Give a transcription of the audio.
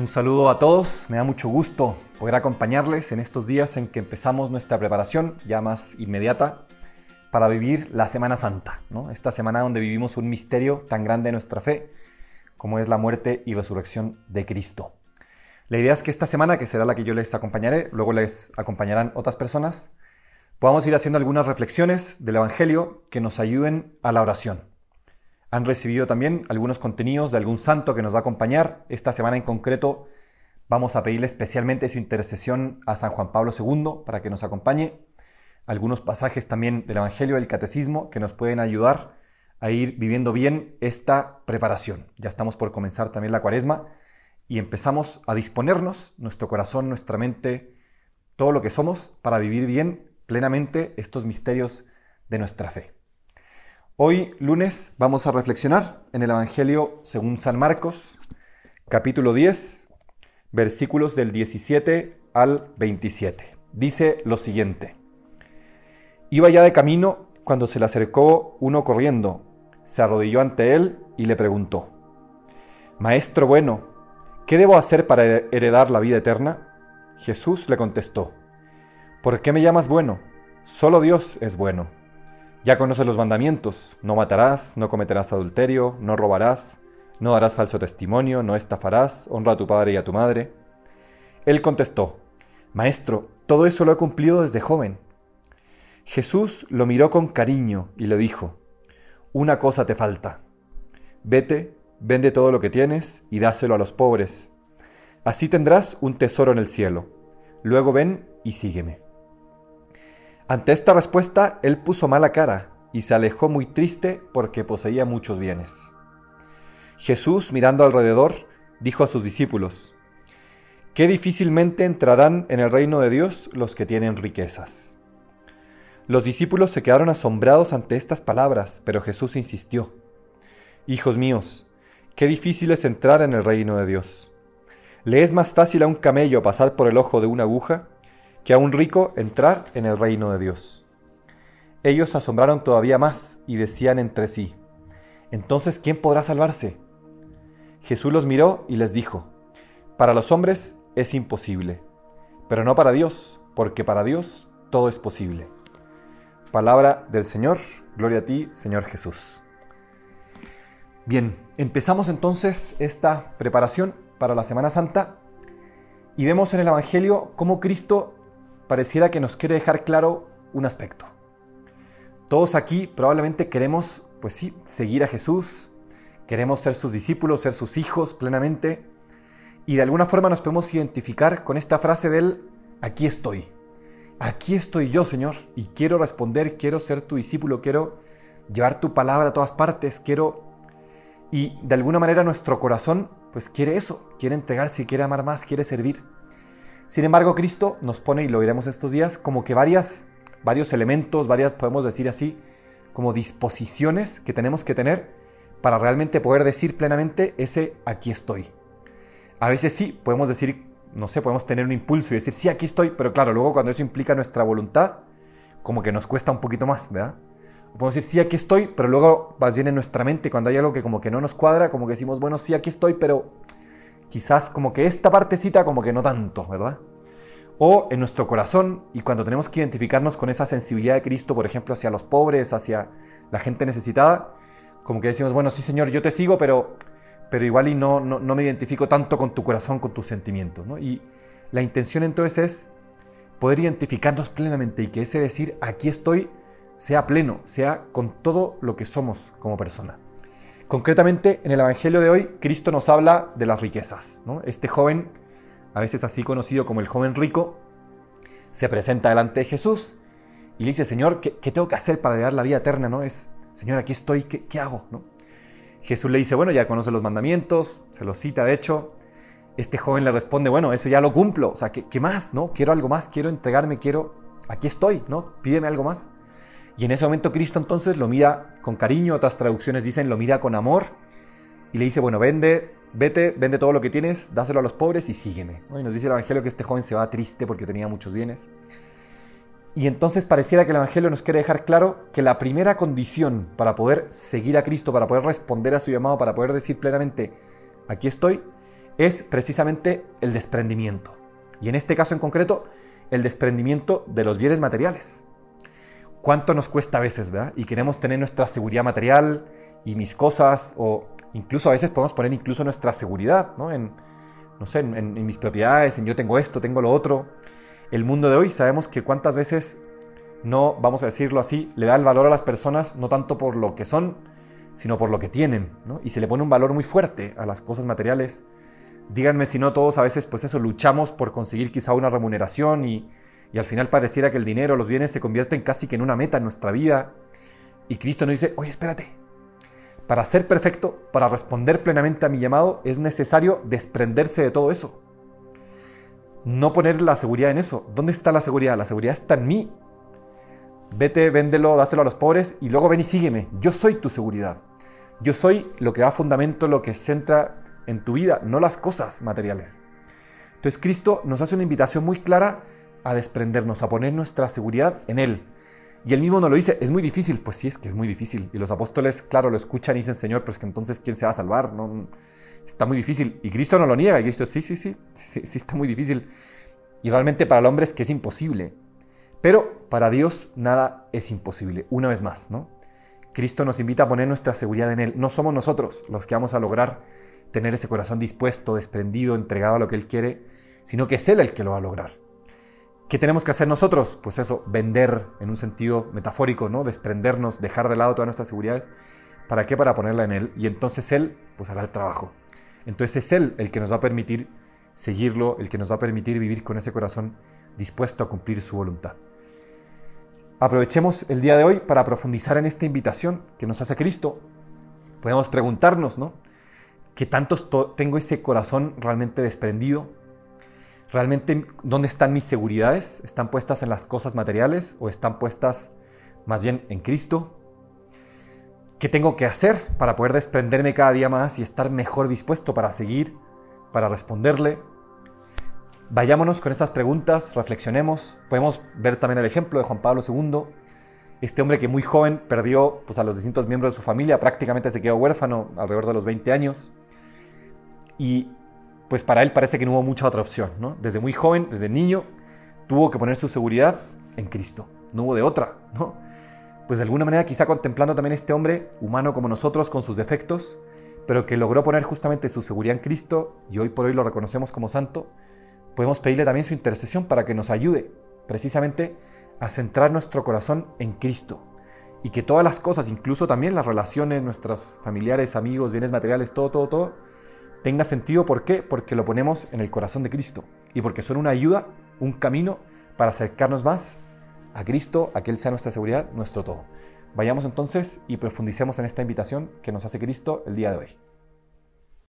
Un saludo a todos, me da mucho gusto poder acompañarles en estos días en que empezamos nuestra preparación ya más inmediata para vivir la Semana Santa, esta semana donde vivimos un misterio tan grande de nuestra fe como es la muerte y resurrección de Cristo. La idea es que esta semana, que será la que yo les acompañaré, luego les acompañarán otras personas, podamos ir haciendo algunas reflexiones del Evangelio que nos ayuden a la oración han recibido también algunos contenidos de algún santo que nos va a acompañar. Esta semana en concreto vamos a pedirle especialmente su intercesión a San Juan Pablo II para que nos acompañe. Algunos pasajes también del Evangelio del Catecismo que nos pueden ayudar a ir viviendo bien esta preparación. Ya estamos por comenzar también la cuaresma y empezamos a disponernos, nuestro corazón, nuestra mente, todo lo que somos, para vivir bien plenamente estos misterios de nuestra fe. Hoy, lunes, vamos a reflexionar en el Evangelio según San Marcos, capítulo 10, versículos del 17 al 27. Dice lo siguiente. Iba ya de camino cuando se le acercó uno corriendo, se arrodilló ante él y le preguntó, Maestro bueno, ¿qué debo hacer para heredar la vida eterna? Jesús le contestó, ¿por qué me llamas bueno? Solo Dios es bueno. Ya conoces los mandamientos, no matarás, no cometerás adulterio, no robarás, no darás falso testimonio, no estafarás, honra a tu padre y a tu madre. Él contestó, Maestro, todo eso lo he cumplido desde joven. Jesús lo miró con cariño y le dijo, Una cosa te falta. Vete, vende todo lo que tienes y dáselo a los pobres. Así tendrás un tesoro en el cielo. Luego ven y sígueme. Ante esta respuesta, él puso mala cara y se alejó muy triste porque poseía muchos bienes. Jesús, mirando alrededor, dijo a sus discípulos, Qué difícilmente entrarán en el reino de Dios los que tienen riquezas. Los discípulos se quedaron asombrados ante estas palabras, pero Jesús insistió, Hijos míos, qué difícil es entrar en el reino de Dios. ¿Le es más fácil a un camello pasar por el ojo de una aguja que a un rico entrar en el reino de Dios. Ellos asombraron todavía más y decían entre sí, Entonces, ¿quién podrá salvarse? Jesús los miró y les dijo, Para los hombres es imposible, pero no para Dios, porque para Dios todo es posible. Palabra del Señor, gloria a ti, Señor Jesús. Bien, empezamos entonces esta preparación para la Semana Santa y vemos en el Evangelio cómo Cristo pareciera que nos quiere dejar claro un aspecto. Todos aquí probablemente queremos, pues sí, seguir a Jesús, queremos ser sus discípulos, ser sus hijos plenamente, y de alguna forma nos podemos identificar con esta frase del aquí estoy. Aquí estoy yo, Señor, y quiero responder, quiero ser tu discípulo, quiero llevar tu palabra a todas partes, quiero... Y de alguna manera nuestro corazón, pues quiere eso, quiere entregarse, quiere amar más, quiere servir. Sin embargo, Cristo nos pone, y lo veremos estos días, como que varias, varios elementos, varias, podemos decir así, como disposiciones que tenemos que tener para realmente poder decir plenamente ese aquí estoy. A veces sí, podemos decir, no sé, podemos tener un impulso y decir, sí, aquí estoy, pero claro, luego cuando eso implica nuestra voluntad, como que nos cuesta un poquito más, ¿verdad? podemos decir, sí, aquí estoy, pero luego más bien en nuestra mente, cuando hay algo que como que no nos cuadra, como que decimos, bueno, sí, aquí estoy, pero quizás como que esta partecita como que no tanto, ¿verdad? O en nuestro corazón y cuando tenemos que identificarnos con esa sensibilidad de Cristo, por ejemplo, hacia los pobres, hacia la gente necesitada, como que decimos, bueno, sí Señor, yo te sigo, pero, pero igual y no, no, me identifico tanto con tu corazón, con tus sentimientos, ¿no? Y la intención entonces es poder identificarnos plenamente y que ese decir, aquí estoy, sea pleno, sea con todo lo que somos como persona. Concretamente, en el Evangelio de hoy, Cristo nos habla de las riquezas. Este joven, a veces así conocido como el joven rico, se presenta delante de Jesús y le dice, Señor, ¿qué, tengo que hacer para dar la vida eterna? ¿No? Es, Señor, aquí estoy, ¿qué, hago? ¿No? Jesús le dice, bueno, ya conoce los mandamientos, se los cita, de hecho. Este joven le responde, bueno, eso ya lo cumplo, o sea, ¿qué, qué más? ¿No? Quiero algo más, quiero entregarme, quiero, aquí estoy, ¿no? Pídeme algo más. Y en ese momento Cristo entonces lo mira con cariño, otras traducciones dicen lo mira con amor y le dice, bueno, vende, vete, vende todo lo que tienes, dáselo a los pobres y sígueme. Y nos dice el Evangelio que este joven se va triste porque tenía muchos bienes. Y entonces pareciera que el Evangelio nos quiere dejar claro que la primera condición para poder seguir a Cristo, para poder responder a su llamado, para poder decir plenamente, aquí estoy, es precisamente el desprendimiento. Y en este caso en concreto, el desprendimiento de los bienes materiales. ¿Cuánto nos cuesta a veces, verdad? Y queremos tener nuestra seguridad material y mis cosas, o incluso a veces podemos poner incluso nuestra seguridad, ¿no? En, no sé, en, mis propiedades, en yo tengo esto, tengo lo otro. El mundo de hoy sabemos que cuántas veces no, vamos a decirlo así, le da el valor a las personas no tanto por lo que son, sino por lo que tienen, ¿no? Y se le pone un valor muy fuerte a las cosas materiales. Díganme si no todos a veces, pues eso, luchamos por conseguir quizá una remuneración y, y al final pareciera que el dinero, los bienes se convierten casi que en una meta en nuestra vida. Y Cristo nos dice, oye, espérate, para ser perfecto, para responder plenamente a mi llamado, es necesario desprenderse de todo eso. No poner la seguridad en eso. ¿Dónde está la seguridad? La seguridad está en mí. Vete, véndelo, dáselo a los pobres y luego ven y sígueme. Yo soy tu seguridad. Yo soy lo que da fundamento, lo que centra en tu vida, no las cosas materiales. Entonces Cristo nos hace una invitación muy clara a desprendernos, a poner nuestra seguridad en Él. Y él mismo nos lo dice, es muy difícil. Pues sí, es que es muy difícil. Y los apóstoles, claro, lo escuchan y dicen, Señor, pero es que entonces, ¿quién se va a salvar? No, está muy difícil. Y Cristo no lo niega. Y Cristo, sí, sí, sí, sí, sí, está muy difícil. Y realmente para el hombre es que es imposible. Pero para Dios nada es imposible. Una vez más, ¿no? Cristo nos invita a poner nuestra seguridad en Él. No somos nosotros los que vamos a lograr tener ese corazón dispuesto, desprendido, entregado a lo que Él quiere, sino que es Él el que lo va a lograr. ¿Qué tenemos que hacer nosotros? Pues eso, vender en un sentido metafórico, ¿no? Desprendernos, dejar de lado todas nuestras seguridades. ¿Para qué? Para ponerla en Él. Y entonces Él, pues hará el trabajo. Entonces es Él el que nos va a permitir seguirlo, el que nos va a permitir vivir con ese corazón dispuesto a cumplir su voluntad. Aprovechemos el día de hoy para profundizar en esta invitación que nos hace Cristo. Podemos preguntarnos, ¿no? ¿Qué tanto tengo ese corazón realmente desprendido? ¿Realmente dónde están mis seguridades? ¿Están puestas en las cosas materiales o están puestas más bien en Cristo? ¿Qué tengo que hacer para poder desprenderme cada día más y estar mejor dispuesto para seguir, para responderle? Vayámonos con estas preguntas, reflexionemos. Podemos ver también el ejemplo de Juan Pablo II, este hombre que muy joven perdió pues, a los distintos miembros de su familia, prácticamente se quedó huérfano alrededor de los 20 años. Y pues para él parece que no hubo mucha otra opción, ¿no? Desde muy joven, desde niño, tuvo que poner su seguridad en Cristo, no hubo de otra, ¿no? Pues de alguna manera quizá contemplando también este hombre, humano como nosotros, con sus defectos, pero que logró poner justamente su seguridad en Cristo y hoy por hoy lo reconocemos como santo, podemos pedirle también su intercesión para que nos ayude precisamente a centrar nuestro corazón en Cristo y que todas las cosas, incluso también las relaciones, nuestros familiares, amigos, bienes materiales, todo, todo, todo, tenga sentido. ¿Por qué? Porque lo ponemos en el corazón de Cristo y porque son una ayuda, un camino para acercarnos más a Cristo, a que Él sea nuestra seguridad, nuestro todo. Vayamos entonces y profundicemos en esta invitación que nos hace Cristo el día de hoy.